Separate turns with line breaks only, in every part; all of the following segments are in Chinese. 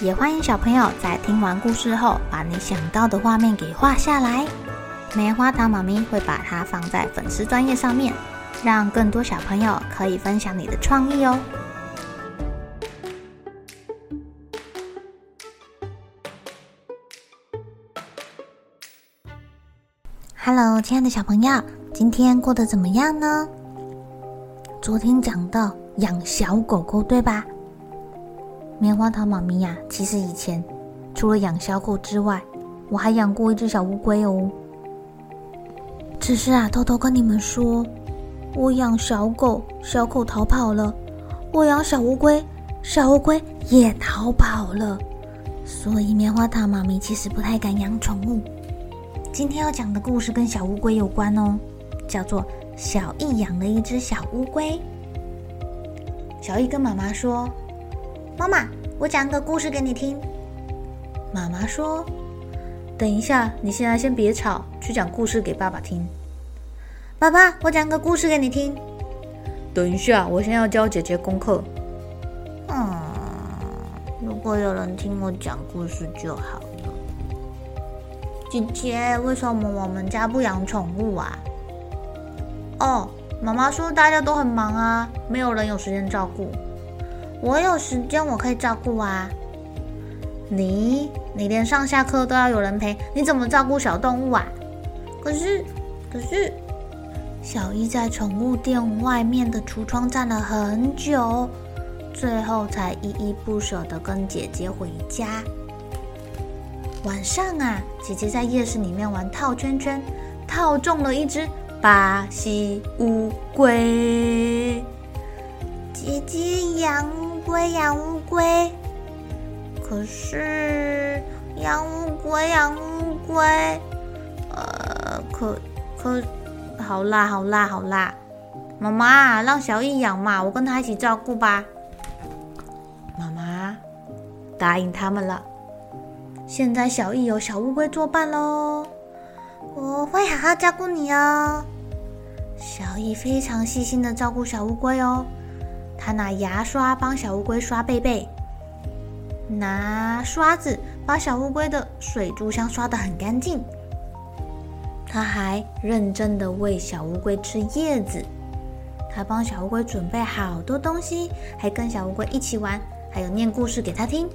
也欢迎小朋友在听完故事后，把你想到的画面给画下来。棉花糖妈咪会把它放在粉丝专页上面，让更多小朋友可以分享你的创意哦。Hello，亲爱的小朋友，今天过得怎么样呢？昨天讲到养小狗狗，对吧？棉花糖妈咪呀，其实以前除了养小狗之外，我还养过一只小乌龟哦。只是啊，偷偷跟你们说，我养小狗，小狗逃跑了；我养小乌龟，小乌龟也逃跑了。所以棉花糖妈咪其实不太敢养宠物。今天要讲的故事跟小乌龟有关哦，叫做小易养了一只小乌龟。小易跟妈妈说。妈妈，我讲个故事给你听。妈妈说：“等一下，你现在先别吵，去讲故事给爸爸听。”爸爸，我讲个故事给你听。等一下，我先要教姐姐功课。嗯，如果有人听我讲故事就好了。姐姐，为什么我们家不养宠物啊？哦，妈妈说大家都很忙啊，没有人有时间照顾。我有时间，我可以照顾啊。你，你连上下课都要有人陪，你怎么照顾小动物啊？可是，可是，小艺在宠物店外面的橱窗站了很久，最后才依依不舍地跟姐姐回家。晚上啊，姐姐在夜市里面玩套圈圈，套中了一只巴西乌龟。姐姐养乌。龟养乌龟，可是养乌龟养乌龟，呃，可可，好啦好啦好啦，妈妈让小艺养嘛，我跟他一起照顾吧。妈妈答应他们了。现在小艺有小乌龟作伴喽，我会好好照顾你哦。小艺非常细心的照顾小乌龟哦。他拿牙刷帮小乌龟刷背背，拿刷子把小乌龟的水珠箱刷得很干净。他还认真的喂小乌龟吃叶子，他帮小乌龟准备好多东西，还跟小乌龟一起玩，还有念故事给他听。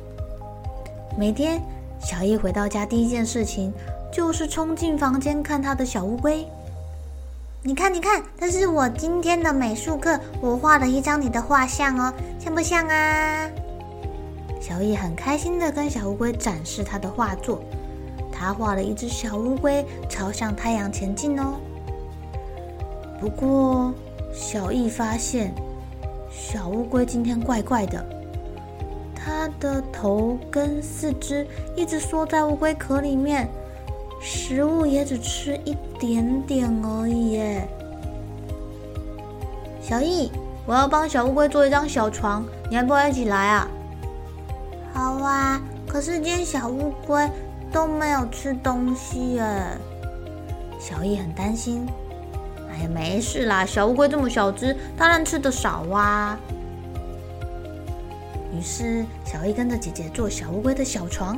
每天，小艺回到家第一件事情就是冲进房间看他的小乌龟。你看，你看，这是我今天的美术课，我画了一张你的画像哦，像不像啊？小艺很开心的跟小乌龟展示他的画作，他画了一只小乌龟朝向太阳前进哦。不过，小艺发现小乌龟今天怪怪的，它的头跟四肢一直缩在乌龟壳里面。食物也只吃一点点而已耶。小易，我要帮小乌龟做一张小床，你要不要一起来啊？好啊，可是今天小乌龟都没有吃东西耶。小易很担心。哎呀，没事啦，小乌龟这么小只，当然吃的少啊。于是小易跟着姐姐做小乌龟的小床。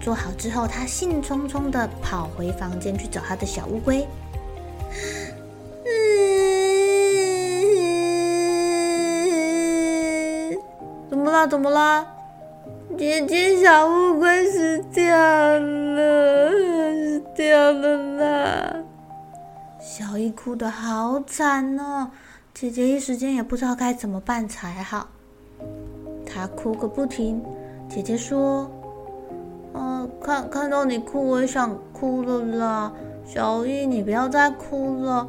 做好之后，他兴冲冲的跑回房间去找他的小乌龟。怎么啦？怎么啦？姐姐，小乌龟死掉了，死掉了啦！小艺哭得好惨哦，姐姐一时间也不知道该怎么办才好。她哭个不停。姐姐说。看看到你哭，我也想哭了啦。小易，你不要再哭了，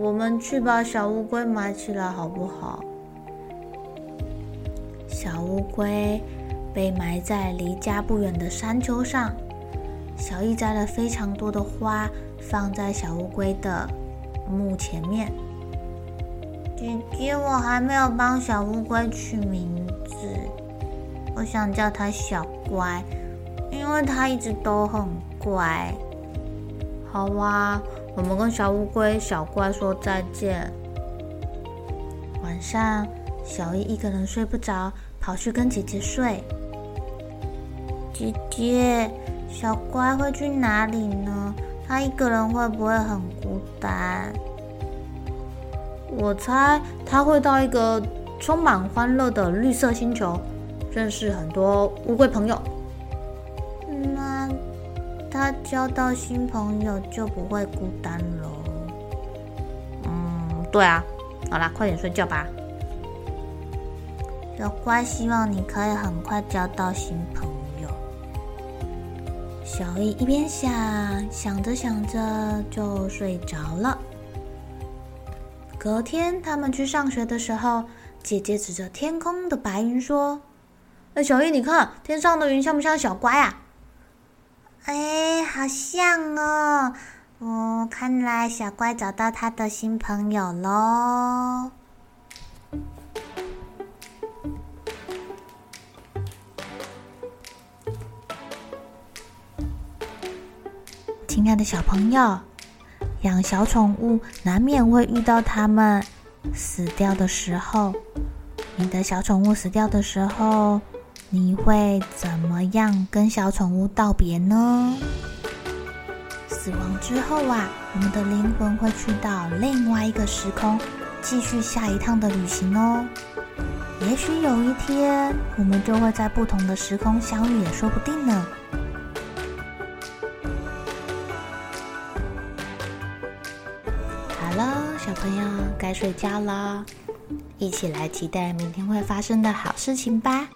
我们去把小乌龟埋起来好不好？小乌龟被埋在离家不远的山丘上。小艺摘了非常多的花，放在小乌龟的墓前面。姐姐，我还没有帮小乌龟取名字，我想叫它小乖，因为它一直都很乖。好哇，我们跟小乌龟小乖说再见。晚上，小一一个人睡不着，跑去跟姐姐睡。姐姐。小乖会去哪里呢？他一个人会不会很孤单？我猜他会到一个充满欢乐的绿色星球，认识很多乌龟朋友。他交到新朋友就不会孤单喽？嗯，对啊。好啦，快点睡觉吧。小乖，希望你可以很快交到新朋友。小艺一边想，想着想着就睡着了。隔天他们去上学的时候，姐姐指着天空的白云说：“哎，小艺，你看天上的云像不像小乖啊？”“哎，好像哦。哦，看来小乖找到他的新朋友喽。”亲爱的小朋友，养小宠物难免会遇到它们死掉的时候。你的小宠物死掉的时候，你会怎么样跟小宠物道别呢？死亡之后啊，我们的灵魂会去到另外一个时空，继续下一趟的旅行哦。也许有一天，我们就会在不同的时空相遇，也说不定呢。好了小朋友该睡觉了，一起来期待明天会发生的好事情吧。